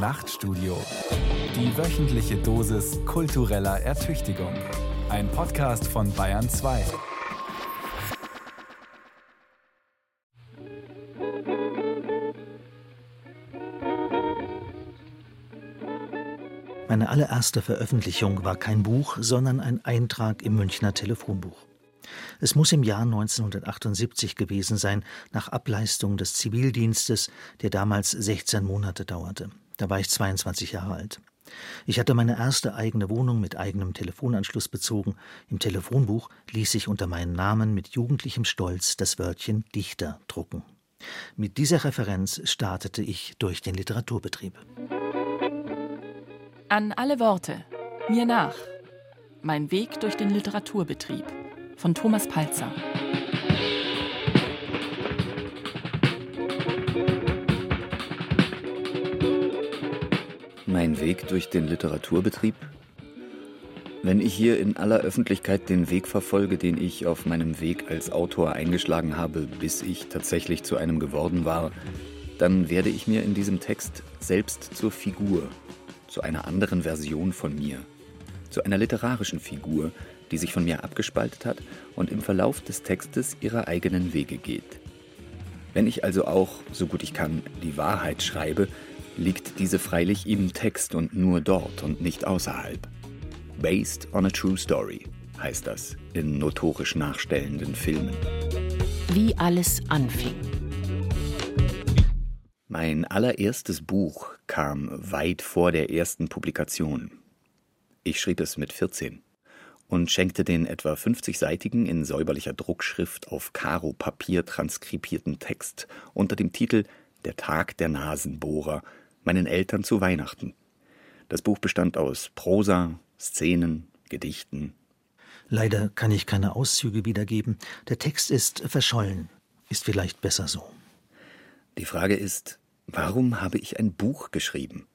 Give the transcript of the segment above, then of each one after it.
Nachtstudio. Die wöchentliche Dosis kultureller Ertüchtigung. Ein Podcast von Bayern 2. Meine allererste Veröffentlichung war kein Buch, sondern ein Eintrag im Münchner Telefonbuch. Es muss im Jahr 1978 gewesen sein, nach Ableistung des Zivildienstes, der damals 16 Monate dauerte. Da war ich 22 Jahre alt. Ich hatte meine erste eigene Wohnung mit eigenem Telefonanschluss bezogen. Im Telefonbuch ließ ich unter meinen Namen mit jugendlichem Stolz das Wörtchen Dichter drucken. Mit dieser Referenz startete ich durch den Literaturbetrieb. An alle Worte. Mir nach. Mein Weg durch den Literaturbetrieb. Von Thomas Palzer. Weg durch den Literaturbetrieb? Wenn ich hier in aller Öffentlichkeit den Weg verfolge, den ich auf meinem Weg als Autor eingeschlagen habe, bis ich tatsächlich zu einem geworden war, dann werde ich mir in diesem Text selbst zur Figur, zu einer anderen Version von mir, zu einer literarischen Figur, die sich von mir abgespaltet hat und im Verlauf des Textes ihrer eigenen Wege geht. Wenn ich also auch, so gut ich kann, die Wahrheit schreibe, liegt diese freilich im Text und nur dort und nicht außerhalb. Based on a True Story heißt das in notorisch nachstellenden Filmen. Wie alles anfing. Mein allererstes Buch kam weit vor der ersten Publikation. Ich schrieb es mit 14 und schenkte den etwa 50-seitigen in säuberlicher Druckschrift auf Karo-Papier transkribierten Text unter dem Titel Der Tag der Nasenbohrer meinen Eltern zu Weihnachten. Das Buch bestand aus Prosa, Szenen, Gedichten. Leider kann ich keine Auszüge wiedergeben. Der Text ist verschollen. Ist vielleicht besser so. Die Frage ist, warum habe ich ein Buch geschrieben?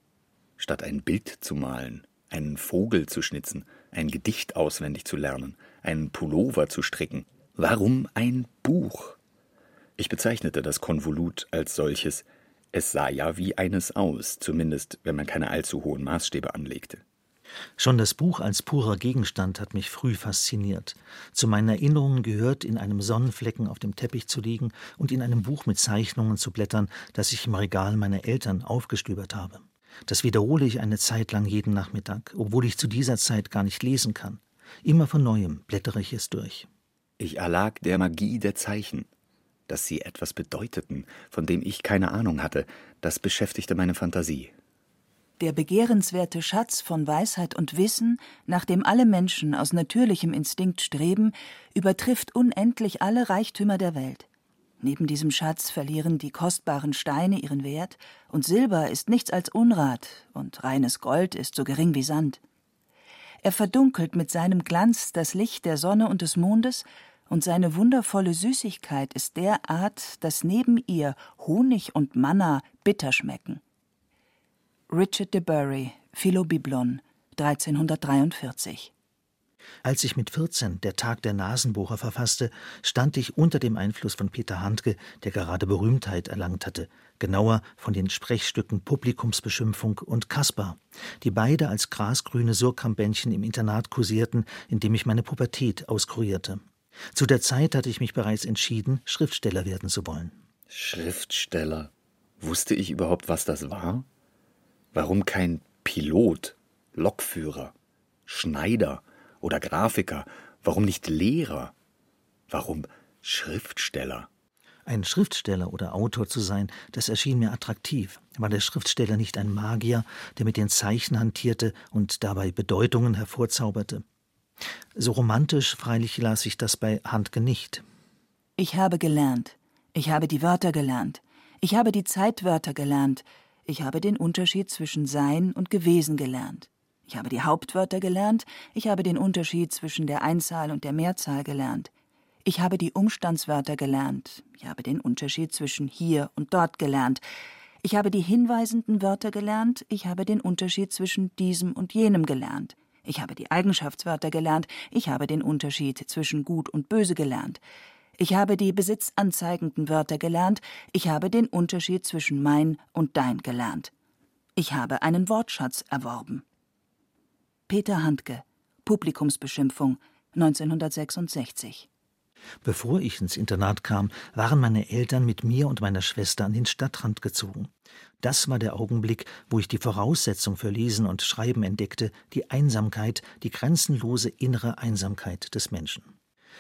Statt ein Bild zu malen, einen Vogel zu schnitzen, ein Gedicht auswendig zu lernen, einen Pullover zu stricken. Warum ein Buch? Ich bezeichnete das Konvolut als solches. Es sah ja wie eines aus, zumindest wenn man keine allzu hohen Maßstäbe anlegte. Schon das Buch als purer Gegenstand hat mich früh fasziniert. Zu meinen Erinnerungen gehört, in einem Sonnenflecken auf dem Teppich zu liegen und in einem Buch mit Zeichnungen zu blättern, das ich im Regal meiner Eltern aufgestöbert habe. Das wiederhole ich eine Zeit lang jeden Nachmittag, obwohl ich zu dieser Zeit gar nicht lesen kann. Immer von neuem blättere ich es durch. Ich erlag der Magie der Zeichen. Dass sie etwas bedeuteten, von dem ich keine Ahnung hatte, das beschäftigte meine Fantasie. Der begehrenswerte Schatz von Weisheit und Wissen, nach dem alle Menschen aus natürlichem Instinkt streben, übertrifft unendlich alle Reichtümer der Welt. Neben diesem Schatz verlieren die kostbaren Steine ihren Wert, und Silber ist nichts als Unrat, und reines Gold ist so gering wie Sand. Er verdunkelt mit seinem Glanz das Licht der Sonne und des Mondes, und seine wundervolle Süßigkeit ist derart, dass neben ihr Honig und Manna bitter schmecken. Richard de Bury, Philobiblon, 1343. Als ich mit 14 der Tag der Nasenbohrer verfasste, stand ich unter dem Einfluss von Peter Handke, der gerade Berühmtheit erlangt hatte, genauer von den Sprechstücken Publikumsbeschimpfung und Kaspar, die beide als grasgrüne Surkambändchen im Internat kursierten, in dem ich meine Pubertät auskurierte. Zu der Zeit hatte ich mich bereits entschieden, Schriftsteller werden zu wollen. Schriftsteller? Wusste ich überhaupt, was das war? Warum kein Pilot, Lokführer, Schneider oder Grafiker? Warum nicht Lehrer? Warum Schriftsteller? Ein Schriftsteller oder Autor zu sein, das erschien mir attraktiv. War der Schriftsteller nicht ein Magier, der mit den Zeichen hantierte und dabei Bedeutungen hervorzauberte? So romantisch freilich las ich das bei Handke nicht. Ich habe gelernt. Ich habe die Wörter gelernt. Ich habe die Zeitwörter gelernt. Ich habe den Unterschied zwischen Sein und Gewesen gelernt. Ich habe die Hauptwörter gelernt, ich habe den Unterschied zwischen der Einzahl und der Mehrzahl gelernt. Ich habe die Umstandswörter gelernt, ich habe den Unterschied zwischen hier und dort gelernt. Ich habe die hinweisenden Wörter gelernt, ich habe den Unterschied zwischen diesem und jenem gelernt. Ich habe die Eigenschaftswörter gelernt, ich habe den Unterschied zwischen gut und böse gelernt. Ich habe die besitzanzeigenden Wörter gelernt, ich habe den Unterschied zwischen mein und dein gelernt. Ich habe einen Wortschatz erworben. Peter Handke, Publikumsbeschimpfung, 1966. Bevor ich ins Internat kam, waren meine Eltern mit mir und meiner Schwester an den Stadtrand gezogen. Das war der Augenblick, wo ich die Voraussetzung für Lesen und Schreiben entdeckte, die Einsamkeit, die grenzenlose innere Einsamkeit des Menschen.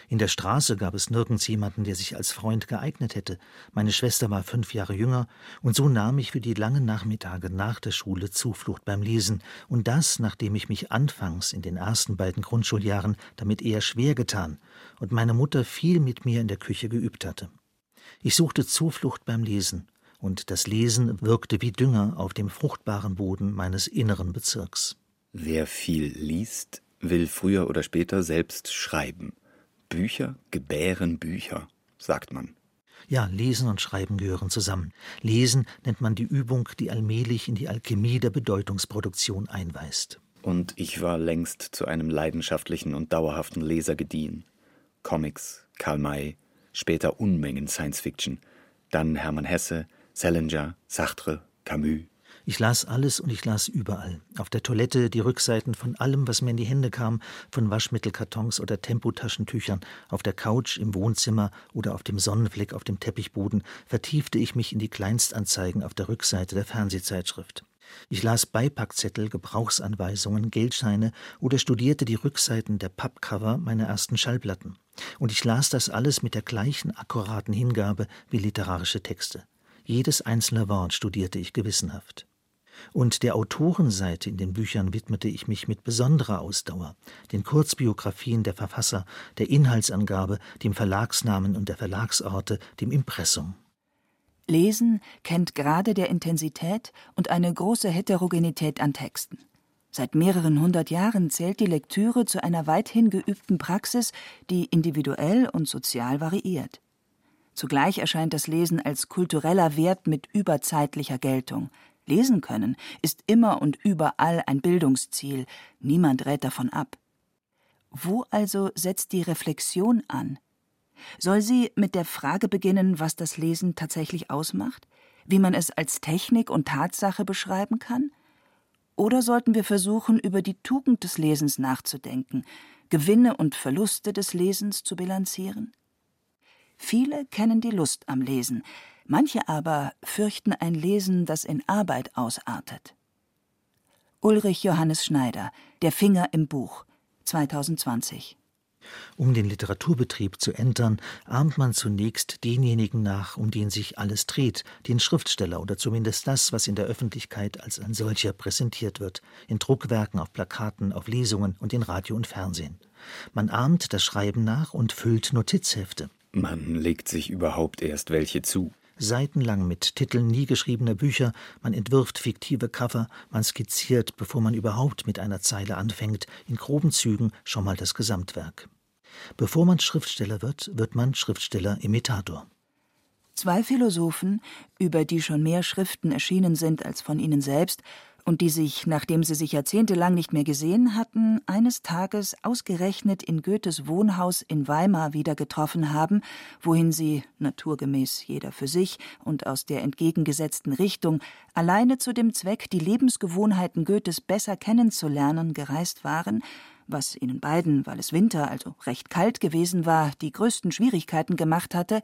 In der Straße gab es nirgends jemanden, der sich als Freund geeignet hätte. Meine Schwester war fünf Jahre jünger, und so nahm ich für die langen Nachmittage nach der Schule Zuflucht beim Lesen, und das, nachdem ich mich anfangs in den ersten beiden Grundschuljahren damit eher schwer getan und meine Mutter viel mit mir in der Küche geübt hatte. Ich suchte Zuflucht beim Lesen, und das Lesen wirkte wie Dünger auf dem fruchtbaren Boden meines inneren Bezirks. Wer viel liest, will früher oder später selbst schreiben. Bücher gebären Bücher, sagt man. Ja, Lesen und Schreiben gehören zusammen. Lesen nennt man die Übung, die allmählich in die Alchemie der Bedeutungsproduktion einweist. Und ich war längst zu einem leidenschaftlichen und dauerhaften Leser gediehen. Comics, Karl May, später Unmengen Science Fiction, dann Hermann Hesse, Salinger, Sartre, Camus, ich las alles und ich las überall. Auf der Toilette die Rückseiten von allem, was mir in die Hände kam, von Waschmittelkartons oder Tempotaschentüchern, auf der Couch, im Wohnzimmer oder auf dem Sonnenfleck auf dem Teppichboden vertiefte ich mich in die Kleinstanzeigen auf der Rückseite der Fernsehzeitschrift. Ich las Beipackzettel, Gebrauchsanweisungen, Geldscheine oder studierte die Rückseiten der Pappcover meiner ersten Schallplatten. Und ich las das alles mit der gleichen akkuraten Hingabe wie literarische Texte. Jedes einzelne Wort studierte ich gewissenhaft. Und der Autorenseite in den Büchern widmete ich mich mit besonderer Ausdauer, den Kurzbiografien der Verfasser, der Inhaltsangabe, dem Verlagsnamen und der Verlagsorte, dem Impressum. Lesen kennt Grade der Intensität und eine große Heterogenität an Texten. Seit mehreren hundert Jahren zählt die Lektüre zu einer weithin geübten Praxis, die individuell und sozial variiert. Zugleich erscheint das Lesen als kultureller Wert mit überzeitlicher Geltung. Lesen können ist immer und überall ein Bildungsziel, niemand rät davon ab. Wo also setzt die Reflexion an? Soll sie mit der Frage beginnen, was das Lesen tatsächlich ausmacht, wie man es als Technik und Tatsache beschreiben kann? Oder sollten wir versuchen, über die Tugend des Lesens nachzudenken, Gewinne und Verluste des Lesens zu bilanzieren? Viele kennen die Lust am Lesen, manche aber fürchten ein Lesen, das in Arbeit ausartet. Ulrich Johannes Schneider, Der Finger im Buch, 2020. Um den Literaturbetrieb zu entern, ahmt man zunächst denjenigen nach, um den sich alles dreht, den Schriftsteller oder zumindest das, was in der Öffentlichkeit als ein solcher präsentiert wird, in Druckwerken, auf Plakaten, auf Lesungen und in Radio und Fernsehen. Man ahmt das Schreiben nach und füllt Notizhefte. Man legt sich überhaupt erst welche zu. Seitenlang mit Titeln nie geschriebener Bücher, man entwirft fiktive Cover, man skizziert, bevor man überhaupt mit einer Zeile anfängt, in groben Zügen schon mal das Gesamtwerk. Bevor man Schriftsteller wird, wird man Schriftsteller-Imitator. Zwei Philosophen, über die schon mehr Schriften erschienen sind als von ihnen selbst, und die sich, nachdem sie sich jahrzehntelang nicht mehr gesehen hatten, eines Tages ausgerechnet in Goethes Wohnhaus in Weimar wieder getroffen haben, wohin sie, naturgemäß jeder für sich und aus der entgegengesetzten Richtung, alleine zu dem Zweck, die Lebensgewohnheiten Goethes besser kennenzulernen, gereist waren, was ihnen beiden, weil es Winter, also recht kalt gewesen war, die größten Schwierigkeiten gemacht hatte,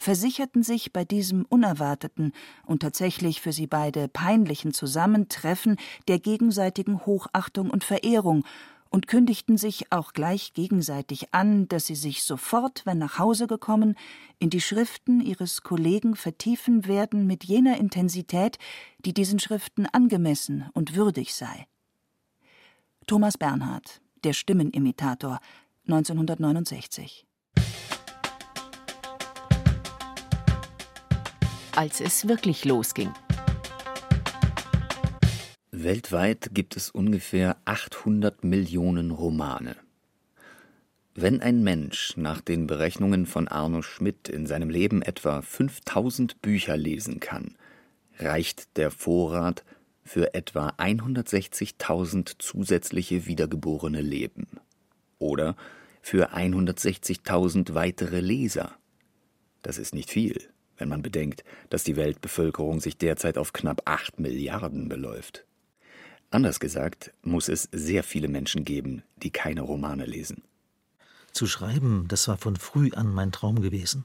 versicherten sich bei diesem unerwarteten und tatsächlich für sie beide peinlichen Zusammentreffen der gegenseitigen Hochachtung und Verehrung und kündigten sich auch gleich gegenseitig an, dass sie sich sofort, wenn nach Hause gekommen, in die Schriften ihres Kollegen vertiefen werden mit jener Intensität, die diesen Schriften angemessen und würdig sei. Thomas Bernhard, der Stimmenimitator, 1969 als es wirklich losging. Weltweit gibt es ungefähr 800 Millionen Romane. Wenn ein Mensch nach den Berechnungen von Arno Schmidt in seinem Leben etwa 5000 Bücher lesen kann, reicht der Vorrat für etwa 160.000 zusätzliche wiedergeborene Leben. Oder für 160.000 weitere Leser. Das ist nicht viel wenn man bedenkt, dass die Weltbevölkerung sich derzeit auf knapp acht Milliarden beläuft. Anders gesagt, muss es sehr viele Menschen geben, die keine Romane lesen. Zu schreiben, das war von früh an mein Traum gewesen.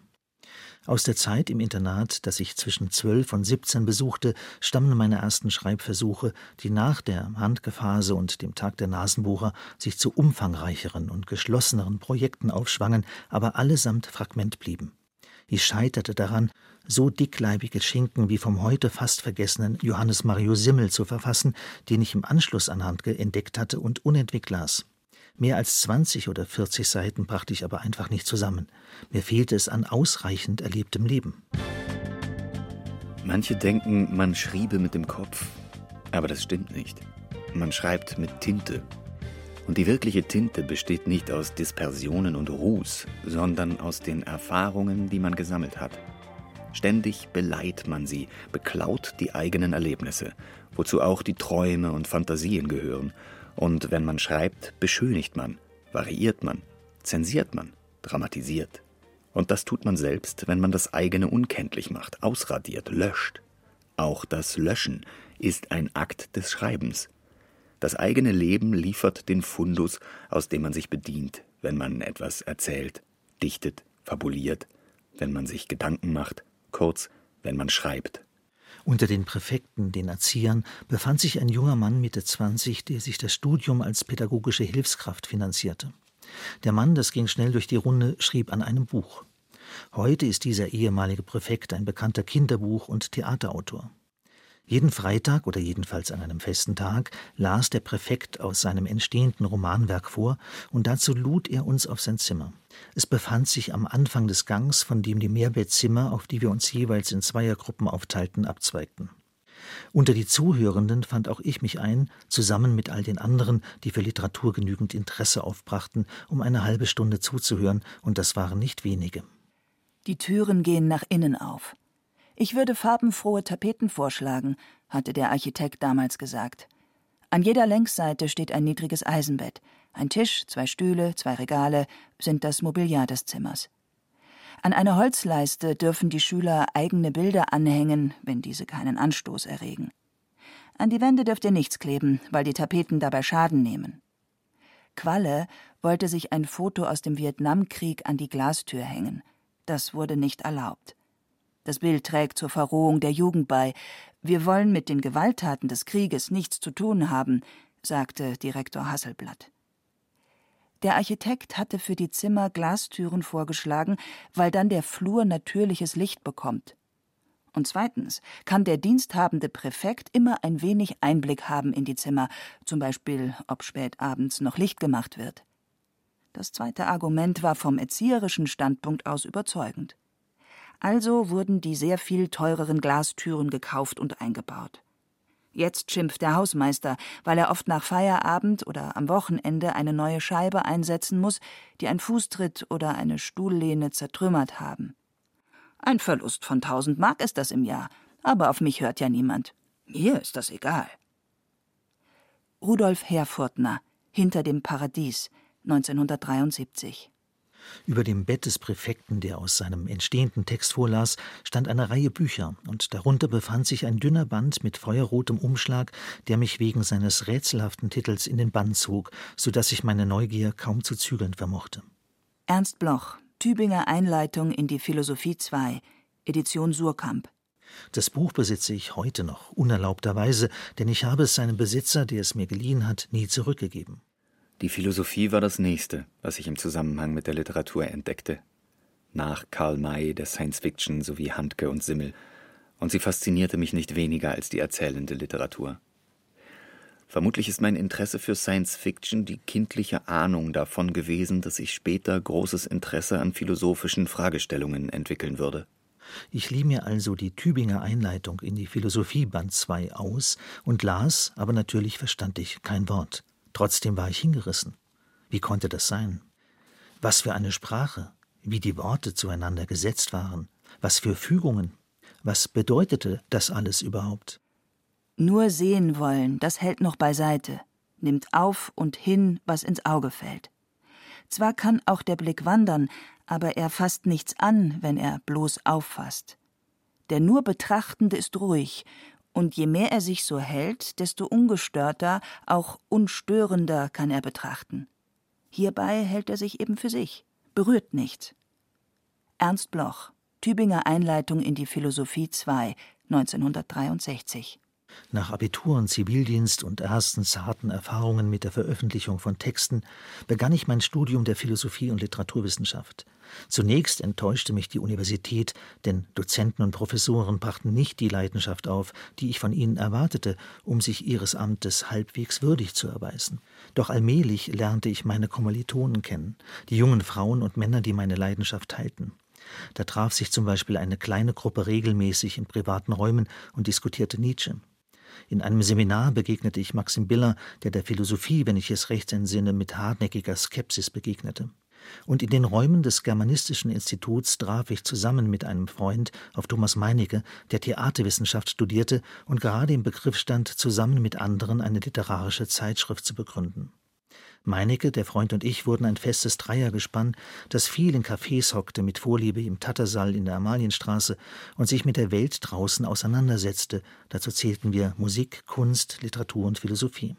Aus der Zeit im Internat, das ich zwischen zwölf und siebzehn besuchte, stammen meine ersten Schreibversuche, die nach der Handgephase und dem Tag der Nasenbohrer sich zu umfangreicheren und geschlosseneren Projekten aufschwangen, aber allesamt Fragment blieben. Ich scheiterte daran, so dickleibige Schinken wie vom heute fast vergessenen Johannes Mario Simmel zu verfassen, den ich im Anschluss an Handke entdeckt hatte und unentwegt las. Mehr als 20 oder 40 Seiten brachte ich aber einfach nicht zusammen. Mir fehlte es an ausreichend erlebtem Leben. Manche denken, man schriebe mit dem Kopf. Aber das stimmt nicht. Man schreibt mit Tinte. Und die wirkliche Tinte besteht nicht aus Dispersionen und Ruß, sondern aus den Erfahrungen, die man gesammelt hat. Ständig beleiht man sie, beklaut die eigenen Erlebnisse, wozu auch die Träume und Fantasien gehören und wenn man schreibt, beschönigt man, variiert man, zensiert man, dramatisiert. Und das tut man selbst, wenn man das eigene unkenntlich macht, ausradiert, löscht. Auch das Löschen ist ein Akt des Schreibens. Das eigene Leben liefert den Fundus, aus dem man sich bedient, wenn man etwas erzählt, dichtet, fabuliert, wenn man sich Gedanken macht, kurz, wenn man schreibt. Unter den Präfekten, den Erziehern, befand sich ein junger Mann Mitte 20, der sich das Studium als pädagogische Hilfskraft finanzierte. Der Mann, das ging schnell durch die Runde, schrieb an einem Buch. Heute ist dieser ehemalige Präfekt ein bekannter Kinderbuch- und Theaterautor. Jeden Freitag oder jedenfalls an einem festen Tag las der Präfekt aus seinem entstehenden Romanwerk vor, und dazu lud er uns auf sein Zimmer. Es befand sich am Anfang des Gangs, von dem die Mehrbettzimmer, auf die wir uns jeweils in Zweiergruppen aufteilten, abzweigten. Unter die Zuhörenden fand auch ich mich ein, zusammen mit all den anderen, die für Literatur genügend Interesse aufbrachten, um eine halbe Stunde zuzuhören, und das waren nicht wenige. Die Türen gehen nach innen auf. Ich würde farbenfrohe Tapeten vorschlagen, hatte der Architekt damals gesagt. An jeder Längsseite steht ein niedriges Eisenbett. Ein Tisch, zwei Stühle, zwei Regale sind das Mobiliar des Zimmers. An einer Holzleiste dürfen die Schüler eigene Bilder anhängen, wenn diese keinen Anstoß erregen. An die Wände dürft ihr nichts kleben, weil die Tapeten dabei Schaden nehmen. Qualle wollte sich ein Foto aus dem Vietnamkrieg an die Glastür hängen. Das wurde nicht erlaubt. Das Bild trägt zur Verrohung der Jugend bei. Wir wollen mit den Gewalttaten des Krieges nichts zu tun haben, sagte Direktor Hasselblatt. Der Architekt hatte für die Zimmer Glastüren vorgeschlagen, weil dann der Flur natürliches Licht bekommt. Und zweitens kann der diensthabende Präfekt immer ein wenig Einblick haben in die Zimmer, zum Beispiel, ob spät abends noch Licht gemacht wird. Das zweite Argument war vom erzieherischen Standpunkt aus überzeugend. Also wurden die sehr viel teureren Glastüren gekauft und eingebaut. Jetzt schimpft der Hausmeister, weil er oft nach Feierabend oder am Wochenende eine neue Scheibe einsetzen muss, die ein Fußtritt oder eine Stuhllehne zertrümmert haben. Ein Verlust von tausend Mark ist das im Jahr, aber auf mich hört ja niemand. Mir ist das egal. Rudolf Herfurtner, Hinter dem Paradies, 1973 über dem Bett des Präfekten, der aus seinem entstehenden Text vorlas, stand eine Reihe Bücher, und darunter befand sich ein dünner Band mit feuerrotem Umschlag, der mich wegen seines rätselhaften Titels in den Bann zog, so dass ich meine Neugier kaum zu zügeln vermochte. Ernst Bloch, Tübinger Einleitung in die Philosophie 2, Edition Surkamp. Das Buch besitze ich heute noch, unerlaubterweise, denn ich habe es seinem Besitzer, der es mir geliehen hat, nie zurückgegeben. Die Philosophie war das nächste, was ich im Zusammenhang mit der Literatur entdeckte. Nach Karl May, der Science Fiction sowie Handke und Simmel. Und sie faszinierte mich nicht weniger als die erzählende Literatur. Vermutlich ist mein Interesse für Science Fiction die kindliche Ahnung davon gewesen, dass ich später großes Interesse an philosophischen Fragestellungen entwickeln würde. Ich lieh mir also die Tübinger Einleitung in die Philosophie Band 2 aus und las, aber natürlich verstand ich kein Wort. Trotzdem war ich hingerissen. Wie konnte das sein? Was für eine Sprache, wie die Worte zueinander gesetzt waren, was für Fügungen, was bedeutete das alles überhaupt? Nur sehen wollen, das hält noch beiseite, nimmt auf und hin, was ins Auge fällt. Zwar kann auch der Blick wandern, aber er fasst nichts an, wenn er bloß auffasst. Der nur Betrachtende ist ruhig, und je mehr er sich so hält, desto ungestörter, auch unstörender kann er betrachten. Hierbei hält er sich eben für sich, berührt nichts. Ernst Bloch, Tübinger Einleitung in die Philosophie 2, 1963. Nach Abitur und Zivildienst und ersten zarten Erfahrungen mit der Veröffentlichung von Texten begann ich mein Studium der Philosophie und Literaturwissenschaft. Zunächst enttäuschte mich die Universität, denn Dozenten und Professoren brachten nicht die Leidenschaft auf, die ich von ihnen erwartete, um sich ihres Amtes halbwegs würdig zu erweisen. Doch allmählich lernte ich meine Kommilitonen kennen, die jungen Frauen und Männer, die meine Leidenschaft teilten. Da traf sich zum Beispiel eine kleine Gruppe regelmäßig in privaten Räumen und diskutierte Nietzsche. In einem Seminar begegnete ich Maxim Biller, der der Philosophie, wenn ich es recht entsinne, mit hartnäckiger Skepsis begegnete. Und in den Räumen des Germanistischen Instituts traf ich zusammen mit einem Freund auf Thomas Meinecke, der Theaterwissenschaft studierte und gerade im Begriff stand, zusammen mit anderen eine literarische Zeitschrift zu begründen. Meinecke, der Freund und ich wurden ein festes Dreiergespann, das viel in Cafés hockte, mit Vorliebe im Tattersall in der Amalienstraße und sich mit der Welt draußen auseinandersetzte. Dazu zählten wir Musik, Kunst, Literatur und Philosophie.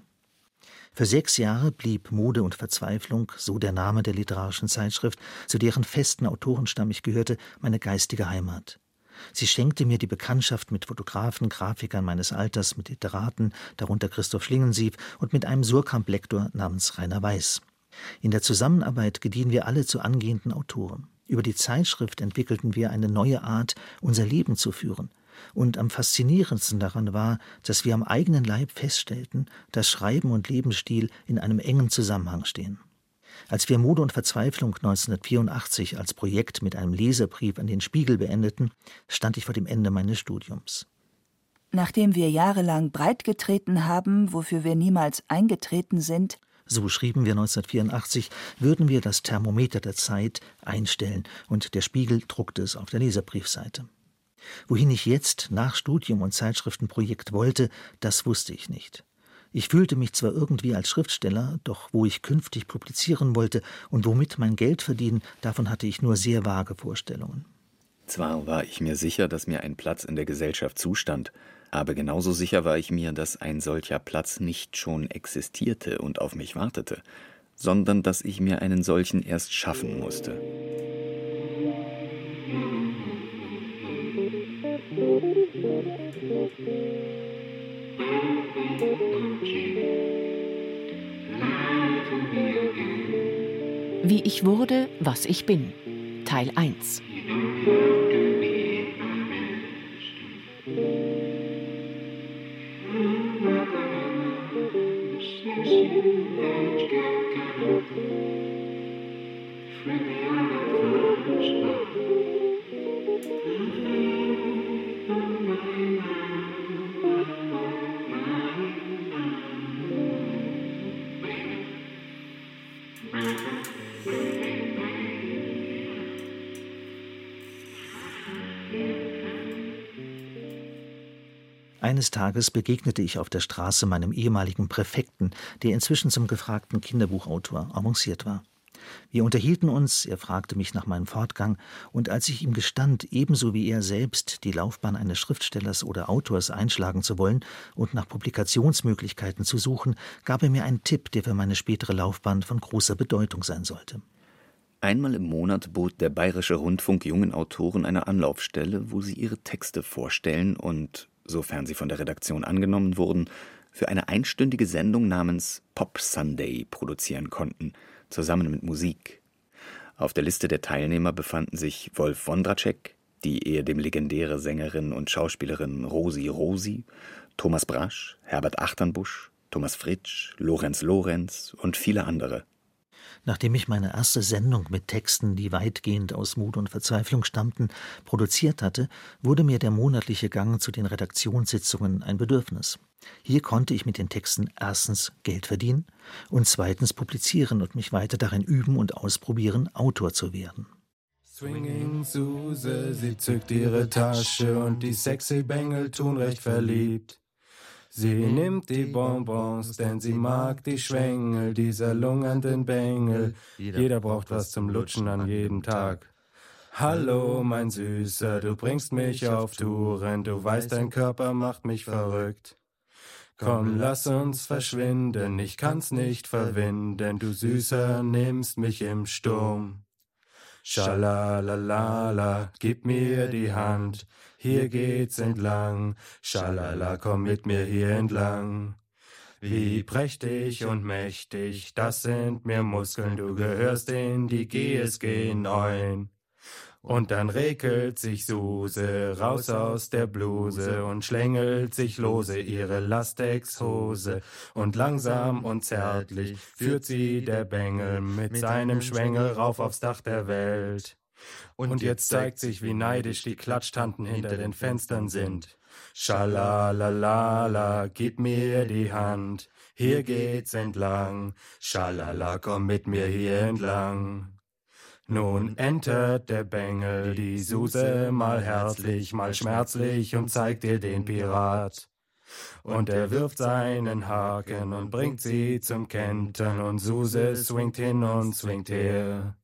Für sechs Jahre blieb Mode und Verzweiflung, so der Name der literarischen Zeitschrift, zu deren festen Autorenstamm ich gehörte, meine geistige Heimat. Sie schenkte mir die Bekanntschaft mit Fotografen, Grafikern meines Alters, mit Literaten, darunter Christoph Schlingensief und mit einem Surkamp-Lektor namens Rainer Weiß. In der Zusammenarbeit gediehen wir alle zu angehenden Autoren. Über die Zeitschrift entwickelten wir eine neue Art, unser Leben zu führen – und am faszinierendsten daran war, dass wir am eigenen Leib feststellten, dass Schreiben und Lebensstil in einem engen Zusammenhang stehen. Als wir Mode und Verzweiflung 1984 als Projekt mit einem Leserbrief an den Spiegel beendeten, stand ich vor dem Ende meines Studiums. Nachdem wir jahrelang breitgetreten haben, wofür wir niemals eingetreten sind, so schrieben wir 1984, würden wir das Thermometer der Zeit einstellen, und der Spiegel druckte es auf der Leserbriefseite. Wohin ich jetzt nach Studium und Zeitschriftenprojekt wollte, das wusste ich nicht. Ich fühlte mich zwar irgendwie als Schriftsteller, doch wo ich künftig publizieren wollte und womit mein Geld verdienen, davon hatte ich nur sehr vage Vorstellungen. Zwar war ich mir sicher, dass mir ein Platz in der Gesellschaft zustand, aber genauso sicher war ich mir, dass ein solcher Platz nicht schon existierte und auf mich wartete, sondern dass ich mir einen solchen erst schaffen musste. Wie ich wurde, was ich bin. Teil 1. Eines Tages begegnete ich auf der Straße meinem ehemaligen Präfekten, der inzwischen zum gefragten Kinderbuchautor avanciert war. Wir unterhielten uns, er fragte mich nach meinem Fortgang, und als ich ihm gestand, ebenso wie er selbst die Laufbahn eines Schriftstellers oder Autors einschlagen zu wollen und nach Publikationsmöglichkeiten zu suchen, gab er mir einen Tipp, der für meine spätere Laufbahn von großer Bedeutung sein sollte. Einmal im Monat bot der Bayerische Rundfunk jungen Autoren eine Anlaufstelle, wo sie ihre Texte vorstellen und sofern sie von der Redaktion angenommen wurden, für eine einstündige Sendung namens Pop Sunday produzieren konnten, zusammen mit Musik. Auf der Liste der Teilnehmer befanden sich Wolf Wondracek, die ehedem legendäre Sängerin und Schauspielerin Rosi Rosi, Thomas Brasch, Herbert Achternbusch, Thomas Fritsch, Lorenz Lorenz und viele andere. Nachdem ich meine erste Sendung mit Texten, die weitgehend aus Mut und Verzweiflung stammten, produziert hatte, wurde mir der monatliche Gang zu den Redaktionssitzungen ein Bedürfnis. Hier konnte ich mit den Texten erstens Geld verdienen und zweitens publizieren und mich weiter darin üben und ausprobieren, Autor zu werden. Swinging Suse, sie zückt ihre Tasche und die sexy Bengel tun recht verliebt. Sie nimmt die Bonbons, denn sie mag die Schwengel dieser lungernden Bengel. Jeder braucht was zum Lutschen an jedem Tag. Hallo, mein Süßer, du bringst mich auf Touren, du weißt, dein Körper macht mich verrückt. Komm, lass uns verschwinden, ich kann's nicht verwinden, du Süßer nimmst mich im Sturm. Schalalalala, gib mir die Hand, hier geht's entlang, schalala, komm mit mir hier entlang. Wie prächtig und mächtig, das sind mir Muskeln, du gehörst in die GSG 9. Und dann regelt sich Suse raus aus der Bluse und schlängelt sich lose ihre Latexhose. Und langsam und zärtlich führt sie der Bengel mit seinem Schwengel rauf aufs Dach der Welt. Und jetzt zeigt sich, wie neidisch die Klatschtanten hinter den Fenstern sind. Schalalalala, gib mir die Hand, hier geht's entlang. Schalala, komm mit mir hier entlang. Nun entert der Bengel die Suse mal herzlich, mal schmerzlich und zeigt ihr den Pirat. Und er wirft seinen Haken und bringt sie zum Kentern und Suse swingt hin und swingt her.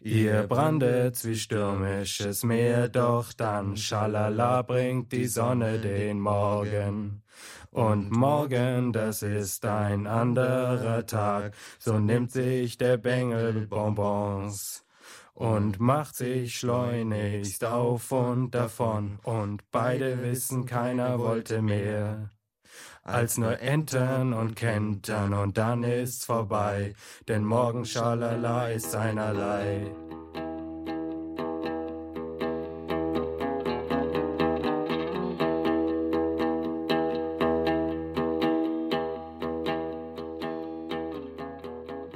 Ihr brandet wie stürmisches Meer, doch dann schalala bringt die Sonne den Morgen. Und morgen, das ist ein anderer Tag, so nimmt sich der Bengel Bonbons und macht sich schleunigst auf und davon, und beide wissen, keiner wollte mehr als nur Entern und Kentern, und dann ist's vorbei, denn morgen schalala ist einerlei.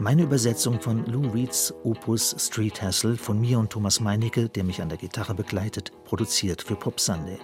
Eine Übersetzung von Lou Reeds Opus Street Hassle von mir und Thomas Meinecke, der mich an der Gitarre begleitet, produziert für Pop Sunday.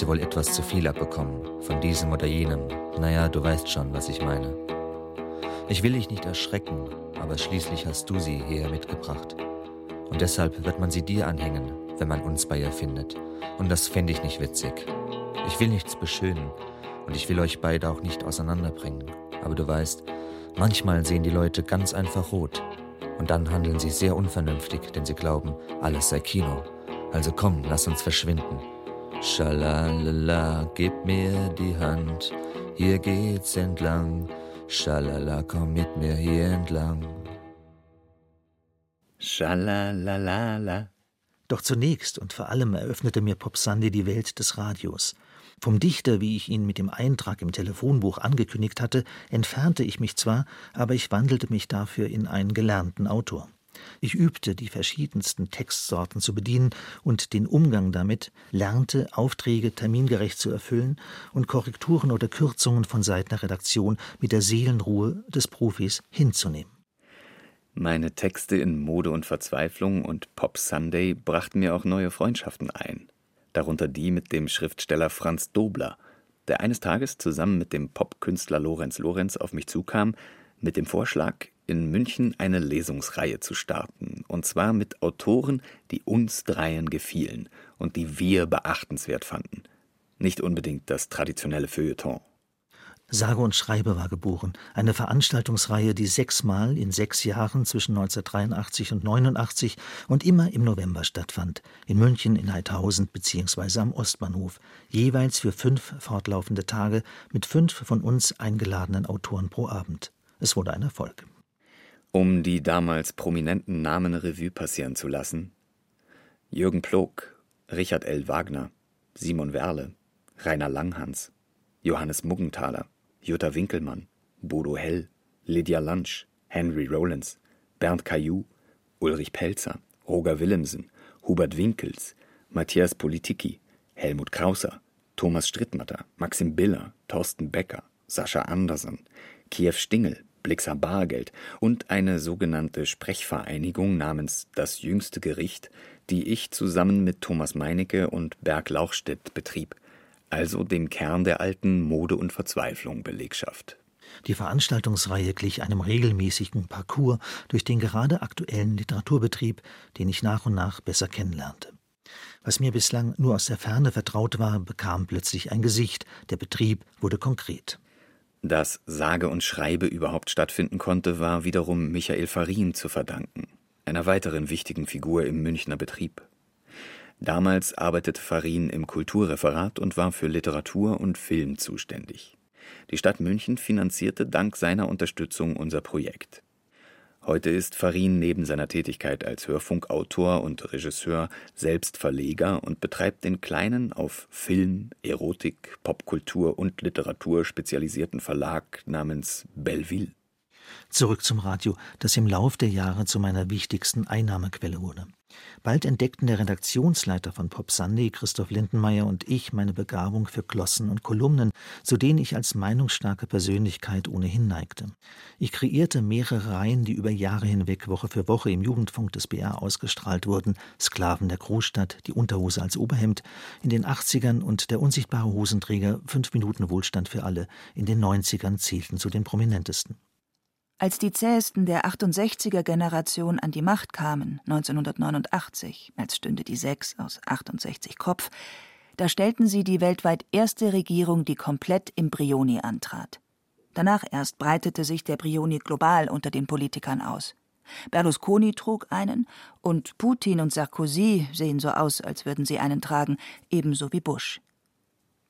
Sie wohl etwas zu viel abbekommen, von diesem oder jenem. Naja, du weißt schon, was ich meine. Ich will dich nicht erschrecken, aber schließlich hast du sie hierher mitgebracht. Und deshalb wird man sie dir anhängen, wenn man uns bei ihr findet. Und das fände ich nicht witzig. Ich will nichts beschönen und ich will euch beide auch nicht auseinanderbringen. Aber du weißt, manchmal sehen die Leute ganz einfach rot. Und dann handeln sie sehr unvernünftig, denn sie glauben, alles sei Kino. Also komm, lass uns verschwinden. Schalalala, gib mir die Hand, hier geht's entlang. Schalala, komm mit mir hier entlang. Schalalala. Doch zunächst und vor allem eröffnete mir Pop Sandy die Welt des Radios. Vom Dichter, wie ich ihn mit dem Eintrag im Telefonbuch angekündigt hatte, entfernte ich mich zwar, aber ich wandelte mich dafür in einen gelernten Autor. Ich übte, die verschiedensten Textsorten zu bedienen und den Umgang damit, lernte, Aufträge termingerecht zu erfüllen und Korrekturen oder Kürzungen von Seiten der Redaktion mit der Seelenruhe des Profis hinzunehmen. Meine Texte in Mode und Verzweiflung und Pop Sunday brachten mir auch neue Freundschaften ein. Darunter die mit dem Schriftsteller Franz Dobler, der eines Tages zusammen mit dem Popkünstler Lorenz Lorenz auf mich zukam, mit dem Vorschlag, in München eine Lesungsreihe zu starten, und zwar mit Autoren, die uns dreien gefielen und die wir beachtenswert fanden. Nicht unbedingt das traditionelle Feuilleton. Sage und Schreibe war geboren, eine Veranstaltungsreihe, die sechsmal in sechs Jahren zwischen 1983 und 89 und immer im November stattfand, in München, in Heidhausen bzw. am Ostbahnhof, jeweils für fünf fortlaufende Tage mit fünf von uns eingeladenen Autoren pro Abend. Es wurde ein Erfolg. Um die damals prominenten Namen Revue passieren zu lassen: Jürgen Ploog, Richard L. Wagner, Simon Werle, Rainer Langhans, Johannes Muggenthaler, Jutta Winkelmann, Bodo Hell, Lydia Lunch, Henry Rollins, Bernd Caillou, Ulrich Pelzer, Roger Willemsen, Hubert Winkels, Matthias Politiki, Helmut Krauser, Thomas Strittmatter, Maxim Biller, Thorsten Becker, Sascha Andersen, Kiew Stingel, Blixer Bargeld und eine sogenannte Sprechvereinigung namens Das Jüngste Gericht, die ich zusammen mit Thomas Meinecke und Berg Lauchstedt betrieb. also dem Kern der alten Mode und Verzweiflung Belegschaft. Die Veranstaltungsreihe glich einem regelmäßigen Parcours durch den gerade aktuellen Literaturbetrieb, den ich nach und nach besser kennenlernte. Was mir bislang nur aus der Ferne vertraut war, bekam plötzlich ein Gesicht, der Betrieb wurde konkret. Dass sage und schreibe überhaupt stattfinden konnte, war wiederum Michael Farin zu verdanken, einer weiteren wichtigen Figur im Münchner Betrieb. Damals arbeitete Farin im Kulturreferat und war für Literatur und Film zuständig. Die Stadt München finanzierte dank seiner Unterstützung unser Projekt. Heute ist Farin neben seiner Tätigkeit als Hörfunkautor und Regisseur selbst Verleger und betreibt den kleinen, auf Film, Erotik, Popkultur und Literatur spezialisierten Verlag namens Belleville. Zurück zum Radio, das im Lauf der Jahre zu meiner wichtigsten Einnahmequelle wurde. Bald entdeckten der Redaktionsleiter von Pop Sunday, Christoph Lindenmeier und ich meine Begabung für Glossen und Kolumnen, zu denen ich als meinungsstarke Persönlichkeit ohnehin neigte. Ich kreierte mehrere Reihen, die über Jahre hinweg Woche für Woche im Jugendfunk des BR ausgestrahlt wurden. Sklaven der Großstadt, die Unterhose als Oberhemd, in den 80ern und der unsichtbare Hosenträger, fünf Minuten Wohlstand für alle, in den 90ern zählten zu den prominentesten. Als die zähesten der 68er-Generation an die Macht kamen, 1989, als stünde die Sechs aus 68 Kopf, da stellten sie die weltweit erste Regierung, die komplett im Brioni antrat. Danach erst breitete sich der Brioni global unter den Politikern aus. Berlusconi trug einen und Putin und Sarkozy sehen so aus, als würden sie einen tragen, ebenso wie Bush.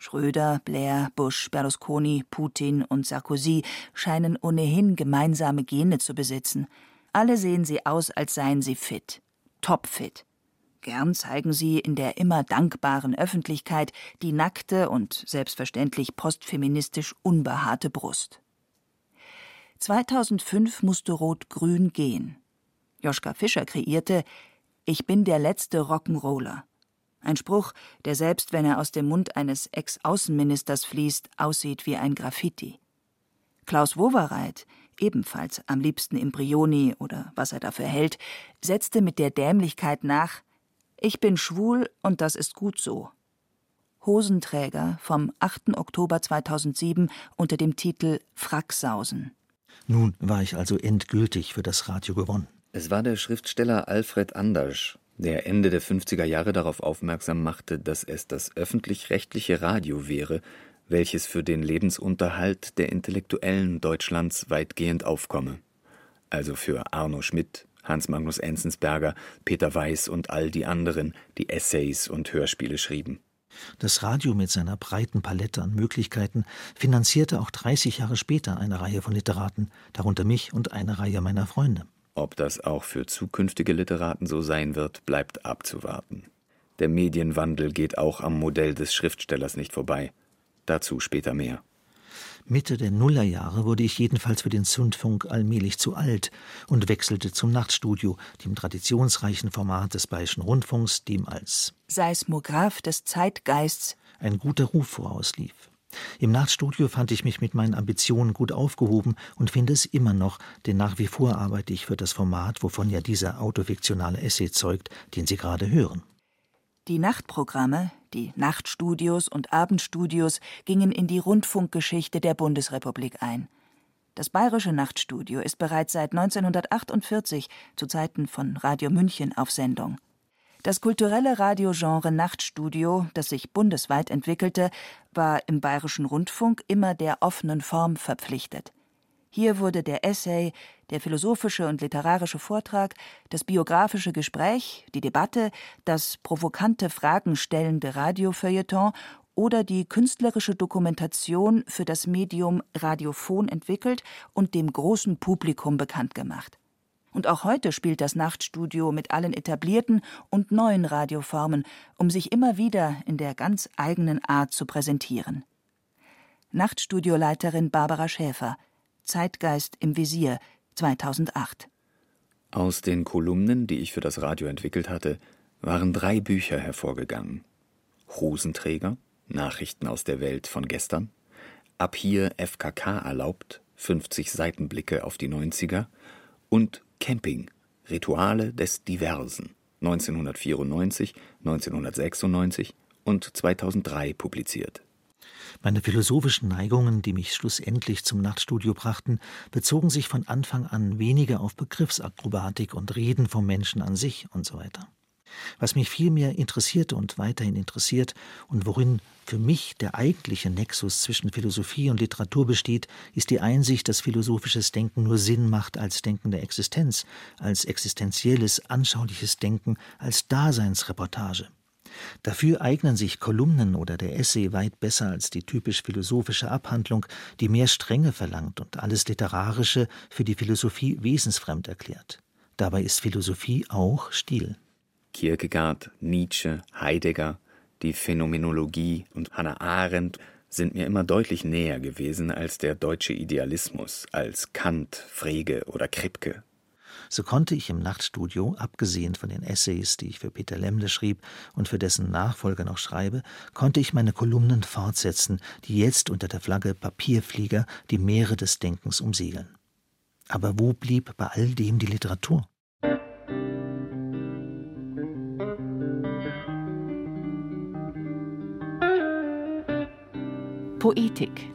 Schröder, Blair, Bush, Berlusconi, Putin und Sarkozy scheinen ohnehin gemeinsame Gene zu besitzen. Alle sehen sie aus, als seien sie fit, topfit. Gern zeigen sie in der immer dankbaren Öffentlichkeit die nackte und selbstverständlich postfeministisch unbehaarte Brust. 2005 musste Rot-Grün gehen. Joschka Fischer kreierte Ich bin der letzte Rock'n'Roller. Ein Spruch, der selbst wenn er aus dem Mund eines Ex-Außenministers fließt, aussieht wie ein Graffiti. Klaus Wowereit, ebenfalls am liebsten im Brioni oder was er dafür hält, setzte mit der Dämlichkeit nach: Ich bin schwul und das ist gut so. Hosenträger vom 8. Oktober 2007 unter dem Titel Fracksausen. Nun war ich also endgültig für das Radio gewonnen. Es war der Schriftsteller Alfred Andersch, der Ende der 50er Jahre darauf aufmerksam machte, dass es das öffentlich-rechtliche Radio wäre, welches für den Lebensunterhalt der Intellektuellen Deutschlands weitgehend aufkomme. Also für Arno Schmidt, Hans Magnus Enzensberger, Peter Weiß und all die anderen, die Essays und Hörspiele schrieben. Das Radio mit seiner breiten Palette an Möglichkeiten finanzierte auch 30 Jahre später eine Reihe von Literaten, darunter mich und eine Reihe meiner Freunde. Ob das auch für zukünftige Literaten so sein wird, bleibt abzuwarten. Der Medienwandel geht auch am Modell des Schriftstellers nicht vorbei. Dazu später mehr. Mitte der Nullerjahre wurde ich jedenfalls für den Zündfunk allmählich zu alt und wechselte zum Nachtstudio, dem traditionsreichen Format des Bayerischen Rundfunks, dem als Seismograph des Zeitgeists ein guter Ruf vorauslief. Im Nachtstudio fand ich mich mit meinen Ambitionen gut aufgehoben und finde es immer noch, denn nach wie vor arbeite ich für das Format, wovon ja dieser autofiktionale Essay zeugt, den Sie gerade hören. Die Nachtprogramme, die Nachtstudios und Abendstudios gingen in die Rundfunkgeschichte der Bundesrepublik ein. Das Bayerische Nachtstudio ist bereits seit 1948 zu Zeiten von Radio München auf Sendung. Das kulturelle Radiogenre Nachtstudio, das sich bundesweit entwickelte, war im Bayerischen Rundfunk immer der offenen Form verpflichtet. Hier wurde der Essay, der philosophische und literarische Vortrag, das biografische Gespräch, die Debatte, das provokante Fragen stellende Radiofeuilleton oder die künstlerische Dokumentation für das Medium Radiophon entwickelt und dem großen Publikum bekannt gemacht. Und auch heute spielt das Nachtstudio mit allen etablierten und neuen Radioformen, um sich immer wieder in der ganz eigenen Art zu präsentieren. Nachtstudioleiterin Barbara Schäfer, Zeitgeist im Visier, 2008. Aus den Kolumnen, die ich für das Radio entwickelt hatte, waren drei Bücher hervorgegangen. Hosenträger, Nachrichten aus der Welt von gestern, Ab hier FKK erlaubt, 50 Seitenblicke auf die 90er und Camping Rituale des Diversen 1994, 1996 und 2003 publiziert Meine philosophischen Neigungen, die mich schlussendlich zum Nachtstudio brachten, bezogen sich von Anfang an weniger auf Begriffsakrobatik und Reden vom Menschen an sich und so weiter. Was mich vielmehr interessierte und weiterhin interessiert und worin für mich der eigentliche Nexus zwischen Philosophie und Literatur besteht, ist die Einsicht, dass philosophisches Denken nur Sinn macht als Denken der Existenz, als existenzielles, anschauliches Denken, als Daseinsreportage. Dafür eignen sich Kolumnen oder der Essay weit besser als die typisch philosophische Abhandlung, die mehr Strenge verlangt und alles Literarische für die Philosophie wesensfremd erklärt. Dabei ist Philosophie auch Stil. Kierkegaard, Nietzsche, Heidegger, die Phänomenologie und Hannah Arendt sind mir immer deutlich näher gewesen als der deutsche Idealismus, als Kant, Frege oder Kripke. So konnte ich im Nachtstudio, abgesehen von den Essays, die ich für Peter Lemle schrieb und für dessen Nachfolger noch schreibe, konnte ich meine Kolumnen fortsetzen, die jetzt unter der Flagge Papierflieger die Meere des Denkens umsegeln. Aber wo blieb bei all dem die Literatur? Poetik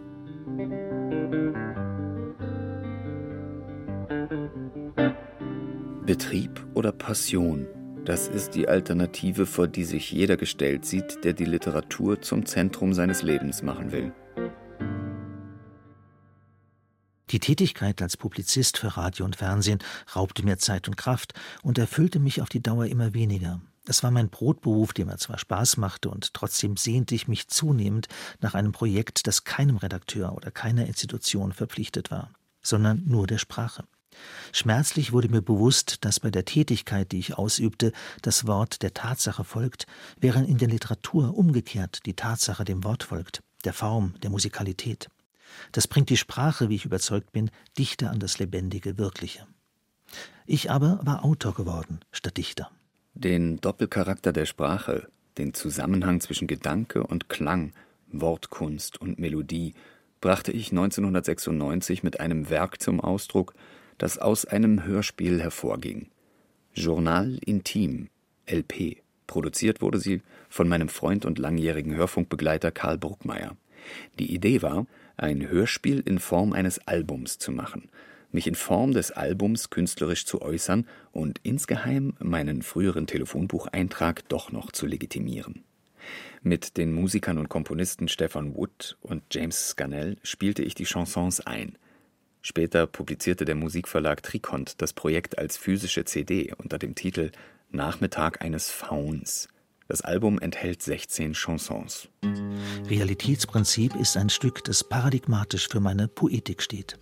Betrieb oder Passion, das ist die Alternative, vor die sich jeder gestellt sieht, der die Literatur zum Zentrum seines Lebens machen will. Die Tätigkeit als Publizist für Radio und Fernsehen raubte mir Zeit und Kraft und erfüllte mich auf die Dauer immer weniger. Es war mein Brotberuf, der mir zwar Spaß machte, und trotzdem sehnte ich mich zunehmend nach einem Projekt, das keinem Redakteur oder keiner Institution verpflichtet war, sondern nur der Sprache. Schmerzlich wurde mir bewusst, dass bei der Tätigkeit, die ich ausübte, das Wort der Tatsache folgt, während in der Literatur umgekehrt die Tatsache dem Wort folgt, der Form, der Musikalität. Das bringt die Sprache, wie ich überzeugt bin, dichter an das lebendige Wirkliche. Ich aber war Autor geworden statt Dichter. Den Doppelcharakter der Sprache, den Zusammenhang zwischen Gedanke und Klang, Wortkunst und Melodie brachte ich 1996 mit einem Werk zum Ausdruck, das aus einem Hörspiel hervorging. Journal Intim, LP. Produziert wurde sie von meinem Freund und langjährigen Hörfunkbegleiter Karl Bruckmeier. Die Idee war, ein Hörspiel in Form eines Albums zu machen, mich in Form des Albums künstlerisch zu äußern und insgeheim meinen früheren Telefonbucheintrag doch noch zu legitimieren. Mit den Musikern und Komponisten Stefan Wood und James Scannell spielte ich die Chansons ein. Später publizierte der Musikverlag Trikont das Projekt als physische CD unter dem Titel Nachmittag eines Fauns. Das Album enthält 16 Chansons. Realitätsprinzip ist ein Stück, das paradigmatisch für meine Poetik steht.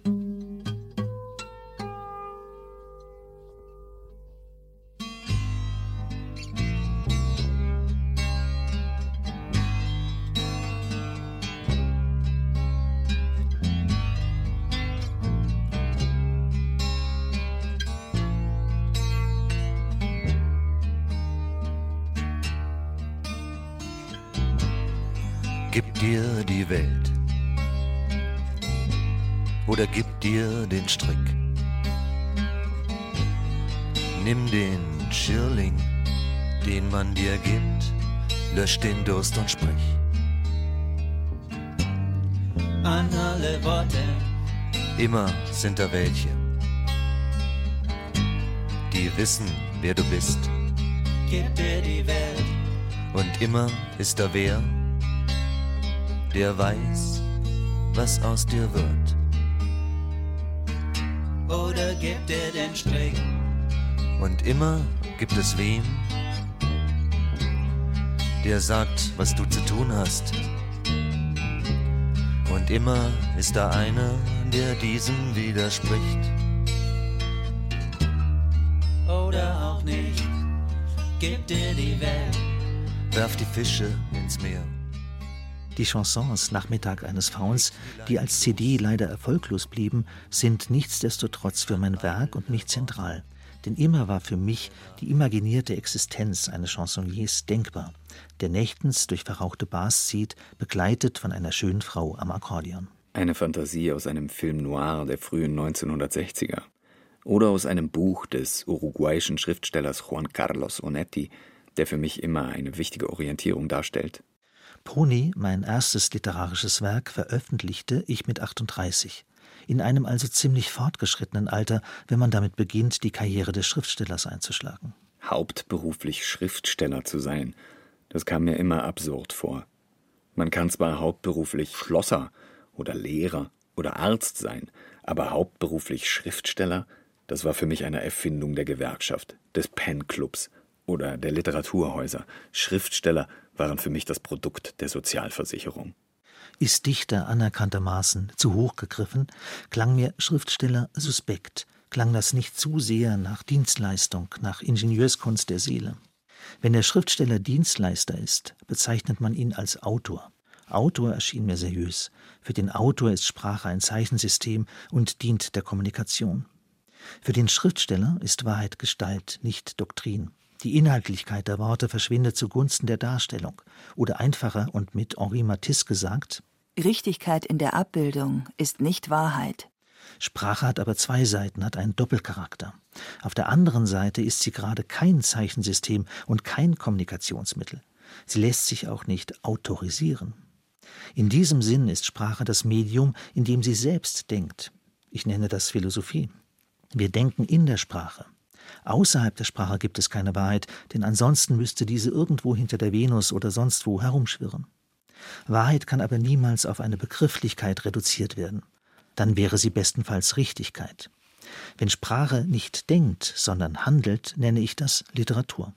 Sind da welche, die wissen, wer du bist. gib dir die Welt, Und immer ist da wer, der weiß, was aus dir wird. oder gib dir den Strick, Und immer gibt es wen, der sagt, was du zu tun hast. Und immer ist da einer, der diesem widerspricht. oder auch nicht, gib dir die Welt, Werf die Fische ins Meer. Die Chansons Nachmittag eines Fauns, die als CD leider erfolglos blieben, sind nichtsdestotrotz für mein Werk und mich zentral. Denn immer war für mich die imaginierte Existenz eines Chansonniers denkbar, der nächtens durch verrauchte Bars zieht, begleitet von einer schönen Frau am Akkordeon. Eine Fantasie aus einem Film noir der frühen 1960er. Oder aus einem Buch des uruguayischen Schriftstellers Juan Carlos Onetti, der für mich immer eine wichtige Orientierung darstellt. Pony, mein erstes literarisches Werk, veröffentlichte ich mit 38. In einem also ziemlich fortgeschrittenen Alter, wenn man damit beginnt, die Karriere des Schriftstellers einzuschlagen. Hauptberuflich Schriftsteller zu sein, das kam mir immer absurd vor. Man kann zwar hauptberuflich Schlosser oder Lehrer oder Arzt sein, aber hauptberuflich Schriftsteller, das war für mich eine Erfindung der Gewerkschaft, des Pen-Clubs oder der Literaturhäuser. Schriftsteller waren für mich das Produkt der Sozialversicherung. Ist Dichter anerkanntermaßen zu hoch gegriffen, klang mir Schriftsteller suspekt, klang das nicht zu sehr nach Dienstleistung, nach Ingenieurskunst der Seele. Wenn der Schriftsteller Dienstleister ist, bezeichnet man ihn als Autor. Autor erschien mir seriös. Für den Autor ist Sprache ein Zeichensystem und dient der Kommunikation. Für den Schriftsteller ist Wahrheit Gestalt, nicht Doktrin. Die Inhaltlichkeit der Worte verschwindet zugunsten der Darstellung. Oder einfacher und mit Henri Matisse gesagt: Richtigkeit in der Abbildung ist nicht Wahrheit. Sprache hat aber zwei Seiten, hat einen Doppelcharakter. Auf der anderen Seite ist sie gerade kein Zeichensystem und kein Kommunikationsmittel. Sie lässt sich auch nicht autorisieren. In diesem Sinn ist Sprache das Medium, in dem sie selbst denkt. Ich nenne das Philosophie. Wir denken in der Sprache. Außerhalb der Sprache gibt es keine Wahrheit, denn ansonsten müsste diese irgendwo hinter der Venus oder sonst wo herumschwirren. Wahrheit kann aber niemals auf eine Begrifflichkeit reduziert werden. Dann wäre sie bestenfalls Richtigkeit. Wenn Sprache nicht denkt, sondern handelt, nenne ich das Literatur.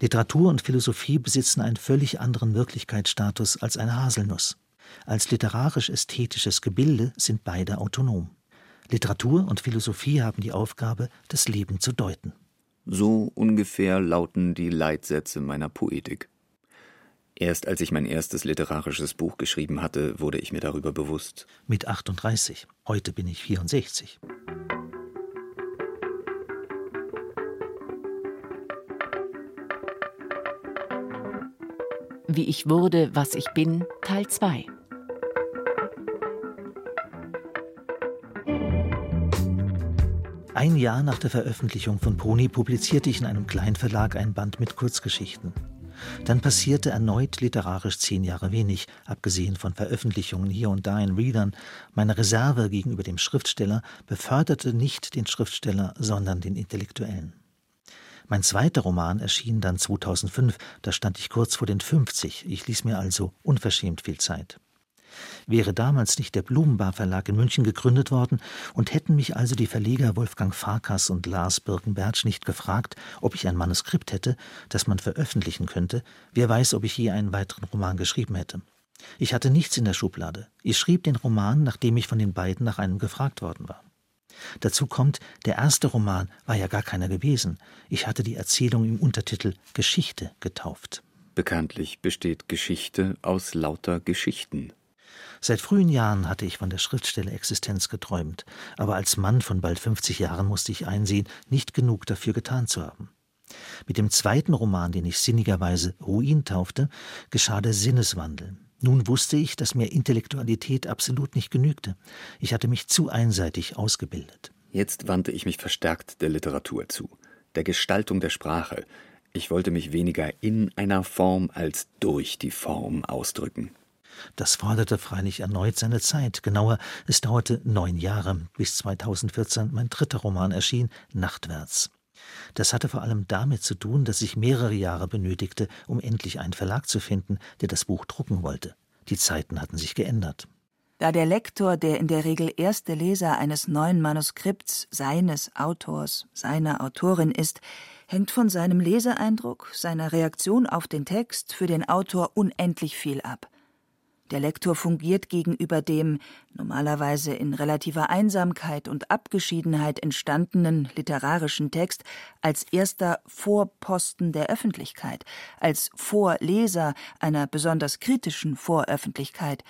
Literatur und Philosophie besitzen einen völlig anderen Wirklichkeitsstatus als eine Haselnuss. Als literarisch-ästhetisches Gebilde sind beide autonom. Literatur und Philosophie haben die Aufgabe, das Leben zu deuten. So ungefähr lauten die Leitsätze meiner Poetik. Erst als ich mein erstes literarisches Buch geschrieben hatte, wurde ich mir darüber bewusst. Mit 38. Heute bin ich 64. Wie ich wurde, was ich bin, Teil 2. Ein Jahr nach der Veröffentlichung von Pony publizierte ich in einem Kleinverlag ein Band mit Kurzgeschichten. Dann passierte erneut literarisch zehn Jahre wenig, abgesehen von Veröffentlichungen hier und da in Readern. Meine Reserve gegenüber dem Schriftsteller beförderte nicht den Schriftsteller, sondern den Intellektuellen. Mein zweiter Roman erschien dann 2005, da stand ich kurz vor den 50. Ich ließ mir also unverschämt viel Zeit. Wäre damals nicht der Blumenbar Verlag in München gegründet worden und hätten mich also die Verleger Wolfgang Farkas und Lars Birkenbertsch nicht gefragt, ob ich ein Manuskript hätte, das man veröffentlichen könnte, wer weiß, ob ich je einen weiteren Roman geschrieben hätte. Ich hatte nichts in der Schublade. Ich schrieb den Roman, nachdem ich von den beiden nach einem gefragt worden war. Dazu kommt, der erste Roman war ja gar keiner gewesen. Ich hatte die Erzählung im Untertitel Geschichte getauft. Bekanntlich besteht Geschichte aus lauter Geschichten. Seit frühen Jahren hatte ich von der Schriftstellerexistenz geträumt, aber als Mann von bald 50 Jahren musste ich einsehen, nicht genug dafür getan zu haben. Mit dem zweiten Roman, den ich sinnigerweise Ruin taufte, geschah der Sinneswandel. Nun wusste ich, dass mir Intellektualität absolut nicht genügte. Ich hatte mich zu einseitig ausgebildet. Jetzt wandte ich mich verstärkt der Literatur zu, der Gestaltung der Sprache. Ich wollte mich weniger in einer Form als durch die Form ausdrücken. Das forderte freilich erneut seine Zeit. Genauer, es dauerte neun Jahre, bis 2014 mein dritter Roman erschien, Nachtwärts. Das hatte vor allem damit zu tun, dass ich mehrere Jahre benötigte, um endlich einen Verlag zu finden, der das Buch drucken wollte. Die Zeiten hatten sich geändert. Da der Lektor der in der Regel erste Leser eines neuen Manuskripts seines Autors, seiner Autorin ist, hängt von seinem Leseeindruck, seiner Reaktion auf den Text für den Autor unendlich viel ab. Der Lektor fungiert gegenüber dem normalerweise in relativer Einsamkeit und Abgeschiedenheit entstandenen literarischen Text als erster Vorposten der Öffentlichkeit, als Vorleser einer besonders kritischen Voröffentlichkeit,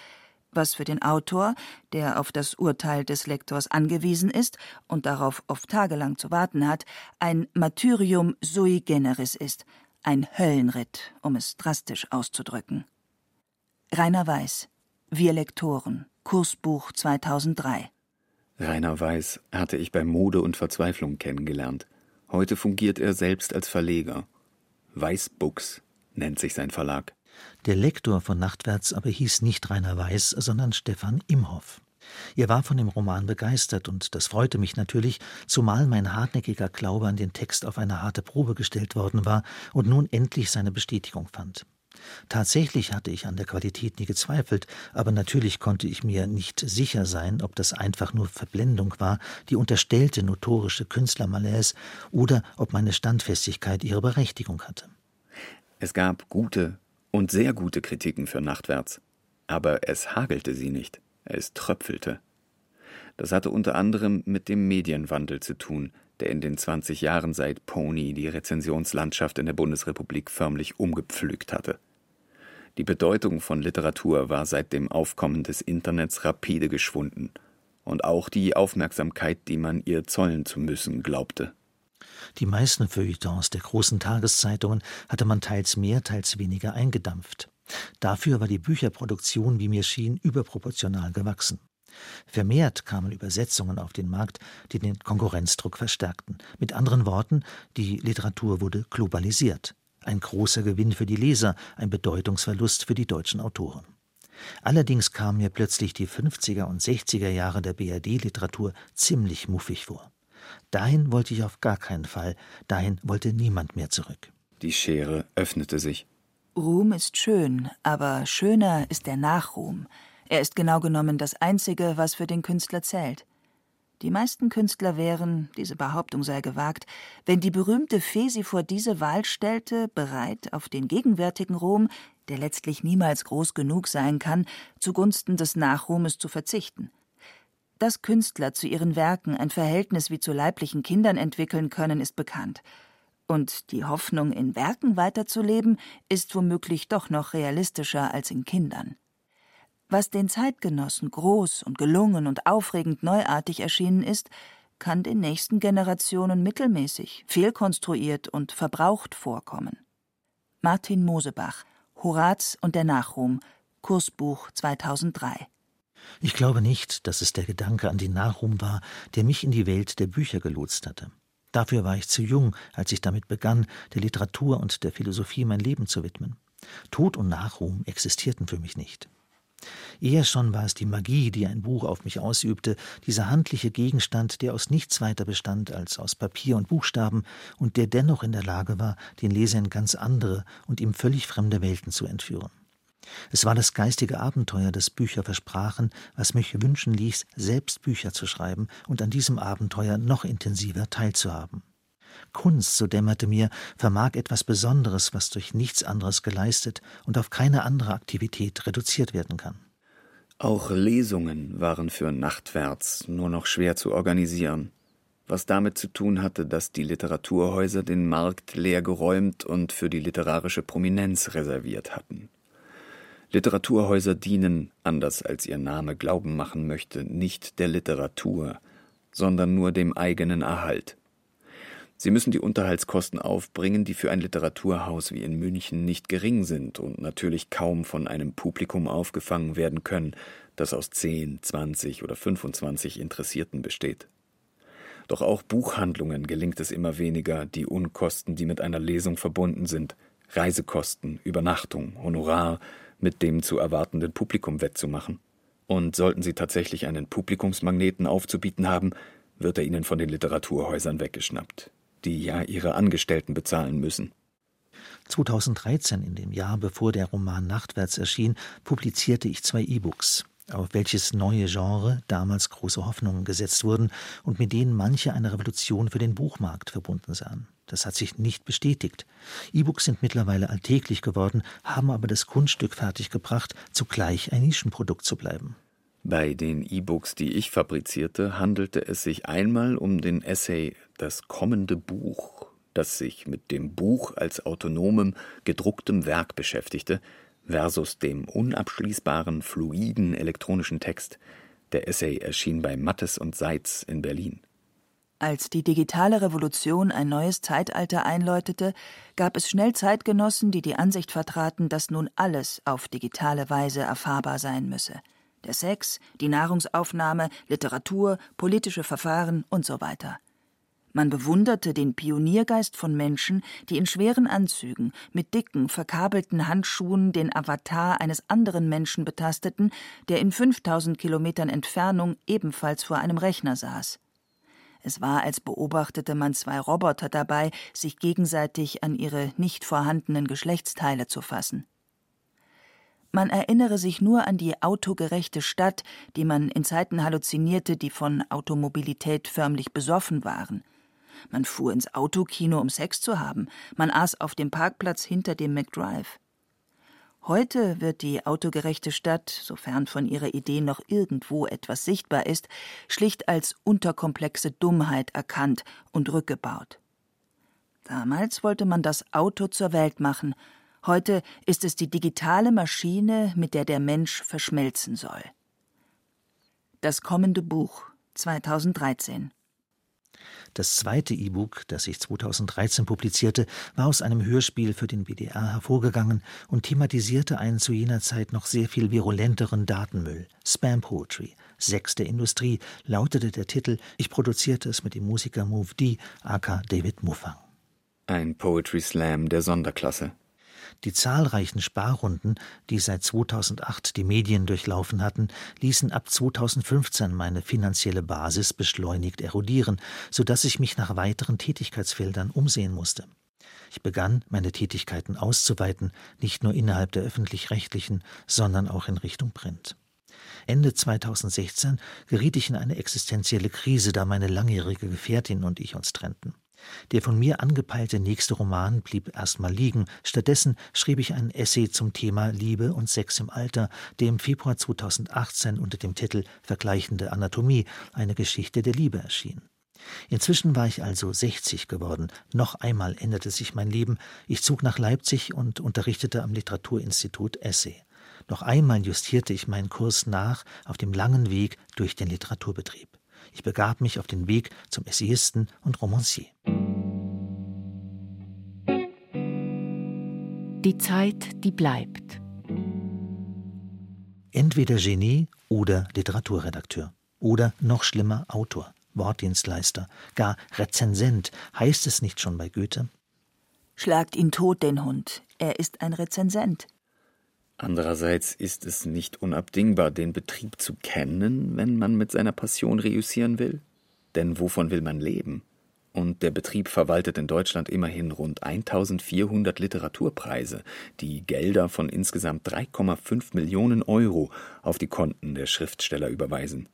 was für den Autor, der auf das Urteil des Lektors angewiesen ist und darauf oft tagelang zu warten hat, ein Martyrium sui generis ist, ein Höllenritt, um es drastisch auszudrücken. Rainer Weiß, Wir Lektoren, Kursbuch 2003. Rainer Weiß hatte ich bei Mode und Verzweiflung kennengelernt. Heute fungiert er selbst als Verleger. Weiß Books nennt sich sein Verlag. Der Lektor von Nachtwärts aber hieß nicht Rainer Weiß, sondern Stefan Imhoff. Er war von dem Roman begeistert, und das freute mich natürlich, zumal mein hartnäckiger Glaube an den Text auf eine harte Probe gestellt worden war und nun endlich seine Bestätigung fand. Tatsächlich hatte ich an der Qualität nie gezweifelt, aber natürlich konnte ich mir nicht sicher sein, ob das einfach nur Verblendung war, die unterstellte notorische Künstlermalaise, oder ob meine Standfestigkeit ihre Berechtigung hatte. Es gab gute und sehr gute Kritiken für Nachtwärts, aber es hagelte sie nicht, es tröpfelte. Das hatte unter anderem mit dem Medienwandel zu tun, der in den 20 Jahren seit Pony die Rezensionslandschaft in der Bundesrepublik förmlich umgepflügt hatte. Die Bedeutung von Literatur war seit dem Aufkommen des Internets rapide geschwunden, und auch die Aufmerksamkeit, die man ihr zollen zu müssen glaubte. Die meisten Feuilletons der großen Tageszeitungen hatte man teils mehr, teils weniger eingedampft. Dafür war die Bücherproduktion, wie mir schien, überproportional gewachsen. Vermehrt kamen Übersetzungen auf den Markt, die den Konkurrenzdruck verstärkten. Mit anderen Worten, die Literatur wurde globalisiert. Ein großer Gewinn für die Leser, ein Bedeutungsverlust für die deutschen Autoren. Allerdings kamen mir plötzlich die 50er und 60er Jahre der BRD-Literatur ziemlich muffig vor. Dahin wollte ich auf gar keinen Fall, dahin wollte niemand mehr zurück. Die Schere öffnete sich. Ruhm ist schön, aber schöner ist der Nachruhm. Er ist genau genommen das Einzige, was für den Künstler zählt. Die meisten Künstler wären, diese Behauptung sei gewagt, wenn die berühmte Fee sie vor diese Wahl stellte, bereit, auf den gegenwärtigen Ruhm, der letztlich niemals groß genug sein kann, zugunsten des Nachruhmes zu verzichten. Dass Künstler zu ihren Werken ein Verhältnis wie zu leiblichen Kindern entwickeln können, ist bekannt. Und die Hoffnung, in Werken weiterzuleben, ist womöglich doch noch realistischer als in Kindern. Was den Zeitgenossen groß und gelungen und aufregend neuartig erschienen ist, kann den nächsten Generationen mittelmäßig, fehlkonstruiert und verbraucht vorkommen. Martin Mosebach, Horaz und der Nachruhm, Kursbuch 2003. Ich glaube nicht, dass es der Gedanke an den Nachruhm war, der mich in die Welt der Bücher gelotst hatte. Dafür war ich zu jung, als ich damit begann, der Literatur und der Philosophie mein Leben zu widmen. Tod und Nachruhm existierten für mich nicht. Eher schon war es die Magie, die ein Buch auf mich ausübte, dieser handliche Gegenstand, der aus nichts weiter bestand als aus Papier und Buchstaben und der dennoch in der Lage war, den Leser in ganz andere und ihm völlig fremde Welten zu entführen. Es war das geistige Abenteuer, das Bücher versprachen, was mich wünschen ließ, selbst Bücher zu schreiben und an diesem Abenteuer noch intensiver teilzuhaben. Kunst, so dämmerte mir, vermag etwas Besonderes, was durch nichts anderes geleistet und auf keine andere Aktivität reduziert werden kann. Auch Lesungen waren für Nachtwärts nur noch schwer zu organisieren, was damit zu tun hatte, dass die Literaturhäuser den Markt leer geräumt und für die literarische Prominenz reserviert hatten. Literaturhäuser dienen, anders als ihr Name glauben machen möchte, nicht der Literatur, sondern nur dem eigenen Erhalt. Sie müssen die Unterhaltskosten aufbringen, die für ein Literaturhaus wie in München nicht gering sind und natürlich kaum von einem Publikum aufgefangen werden können, das aus 10, 20 oder 25 Interessierten besteht. Doch auch Buchhandlungen gelingt es immer weniger, die Unkosten, die mit einer Lesung verbunden sind, Reisekosten, Übernachtung, Honorar, mit dem zu erwartenden Publikum wettzumachen. Und sollten sie tatsächlich einen Publikumsmagneten aufzubieten haben, wird er ihnen von den Literaturhäusern weggeschnappt die ja ihre Angestellten bezahlen müssen. 2013, in dem Jahr bevor der Roman Nachtwärts erschien, publizierte ich zwei E-Books, auf welches neue Genre damals große Hoffnungen gesetzt wurden und mit denen manche eine Revolution für den Buchmarkt verbunden sahen. Das hat sich nicht bestätigt. E-Books sind mittlerweile alltäglich geworden, haben aber das Kunststück fertiggebracht, zugleich ein Nischenprodukt zu bleiben. Bei den E-Books, die ich fabrizierte, handelte es sich einmal um den Essay Das kommende Buch, das sich mit dem Buch als autonomem, gedrucktem Werk beschäftigte, versus dem unabschließbaren, fluiden elektronischen Text. Der Essay erschien bei Mattes und Seitz in Berlin. Als die digitale Revolution ein neues Zeitalter einläutete, gab es schnell Zeitgenossen, die die Ansicht vertraten, dass nun alles auf digitale Weise erfahrbar sein müsse der Sex, die Nahrungsaufnahme, Literatur, politische Verfahren und so weiter. Man bewunderte den Pioniergeist von Menschen, die in schweren Anzügen, mit dicken, verkabelten Handschuhen den Avatar eines anderen Menschen betasteten, der in 5000 Kilometern Entfernung ebenfalls vor einem Rechner saß. Es war, als beobachtete man zwei Roboter dabei, sich gegenseitig an ihre nicht vorhandenen Geschlechtsteile zu fassen. Man erinnere sich nur an die autogerechte Stadt, die man in Zeiten halluzinierte, die von Automobilität förmlich besoffen waren. Man fuhr ins Autokino, um Sex zu haben. Man aß auf dem Parkplatz hinter dem McDrive. Heute wird die autogerechte Stadt, sofern von ihrer Idee noch irgendwo etwas sichtbar ist, schlicht als unterkomplexe Dummheit erkannt und rückgebaut. Damals wollte man das Auto zur Welt machen, heute ist es die digitale Maschine, mit der der Mensch verschmelzen soll. Das kommende Buch 2013 das zweite E-Book, das ich 2013 publizierte, war aus einem Hörspiel für den BDR hervorgegangen und thematisierte einen zu jener Zeit noch sehr viel virulenteren Datenmüll. Spam Poetry, der Industrie, lautete der Titel. Ich produzierte es mit dem Musiker Move D, aka David Muffang. Ein Poetry Slam der Sonderklasse. Die zahlreichen Sparrunden, die seit 2008 die Medien durchlaufen hatten, ließen ab 2015 meine finanzielle Basis beschleunigt erodieren, so dass ich mich nach weiteren Tätigkeitsfeldern umsehen musste. Ich begann, meine Tätigkeiten auszuweiten, nicht nur innerhalb der öffentlich-rechtlichen, sondern auch in Richtung Print. Ende 2016 geriet ich in eine existenzielle Krise, da meine langjährige Gefährtin und ich uns trennten. Der von mir angepeilte nächste Roman blieb erstmal liegen. Stattdessen schrieb ich einen Essay zum Thema Liebe und Sex im Alter, der im Februar 2018 unter dem Titel Vergleichende Anatomie, eine Geschichte der Liebe erschien. Inzwischen war ich also 60 geworden. Noch einmal änderte sich mein Leben. Ich zog nach Leipzig und unterrichtete am Literaturinstitut Essay. Noch einmal justierte ich meinen Kurs nach auf dem langen Weg durch den Literaturbetrieb. Ich begab mich auf den Weg zum Essayisten und Romancier. Die Zeit, die bleibt. Entweder Genie oder Literaturredakteur. Oder noch schlimmer Autor, Wortdienstleister, gar Rezensent. Heißt es nicht schon bei Goethe? Schlagt ihn tot, den Hund. Er ist ein Rezensent. Andererseits ist es nicht unabdingbar, den Betrieb zu kennen, wenn man mit seiner Passion reüssieren will. Denn wovon will man leben? Und der Betrieb verwaltet in Deutschland immerhin rund 1400 Literaturpreise, die Gelder von insgesamt 3,5 Millionen Euro auf die Konten der Schriftsteller überweisen.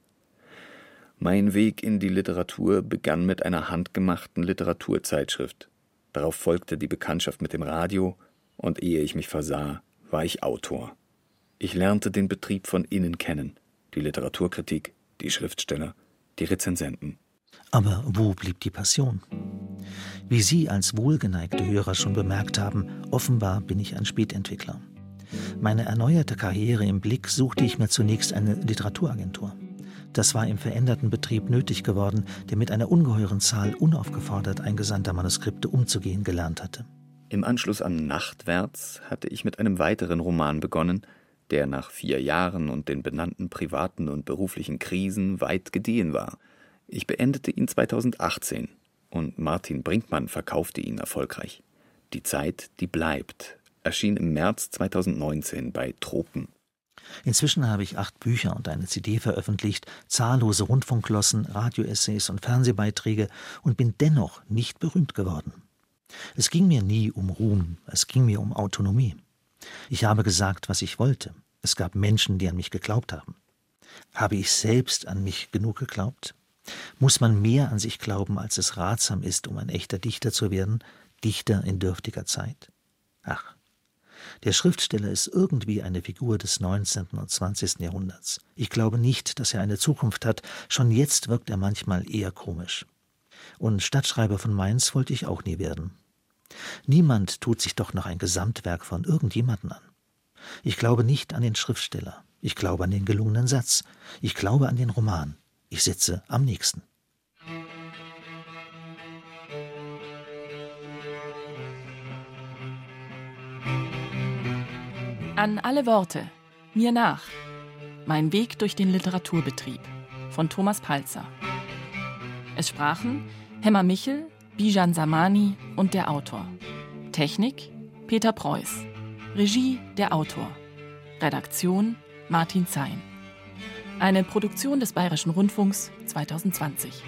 Mein Weg in die Literatur begann mit einer handgemachten Literaturzeitschrift. Darauf folgte die Bekanntschaft mit dem Radio, und ehe ich mich versah, war ich Autor. Ich lernte den Betrieb von innen kennen, die Literaturkritik, die Schriftsteller, die Rezensenten. Aber wo blieb die Passion? Wie Sie als wohlgeneigte Hörer schon bemerkt haben, offenbar bin ich ein Spätentwickler. Meine erneuerte Karriere im Blick suchte ich mir zunächst eine Literaturagentur. Das war im veränderten Betrieb nötig geworden, der mit einer ungeheuren Zahl unaufgefordert eingesandter Manuskripte umzugehen gelernt hatte. Im Anschluss an Nachtwärts hatte ich mit einem weiteren Roman begonnen, der nach vier Jahren und den benannten privaten und beruflichen Krisen weit gediehen war. Ich beendete ihn 2018 und Martin Brinkmann verkaufte ihn erfolgreich. Die Zeit, die bleibt, erschien im März 2019 bei Tropen. Inzwischen habe ich acht Bücher und eine CD veröffentlicht, zahllose Rundfunkglossen, Radioessays und Fernsehbeiträge und bin dennoch nicht berühmt geworden. Es ging mir nie um Ruhm, es ging mir um Autonomie. Ich habe gesagt, was ich wollte. Es gab Menschen, die an mich geglaubt haben. Habe ich selbst an mich genug geglaubt? Muss man mehr an sich glauben, als es ratsam ist, um ein echter Dichter zu werden, Dichter in dürftiger Zeit? Ach, der Schriftsteller ist irgendwie eine Figur des 19. und 20. Jahrhunderts. Ich glaube nicht, dass er eine Zukunft hat, schon jetzt wirkt er manchmal eher komisch. Und Stadtschreiber von Mainz wollte ich auch nie werden. Niemand tut sich doch noch ein Gesamtwerk von irgendjemanden an. Ich glaube nicht an den Schriftsteller. Ich glaube an den gelungenen Satz. Ich glaube an den Roman. Ich sitze am nächsten. An alle Worte. Mir nach. Mein Weg durch den Literaturbetrieb von Thomas Palzer. Es sprachen Hemmer Michel, Bijan Samani und der Autor. Technik Peter Preuß. Regie der Autor. Redaktion Martin Zein. Eine Produktion des Bayerischen Rundfunks 2020.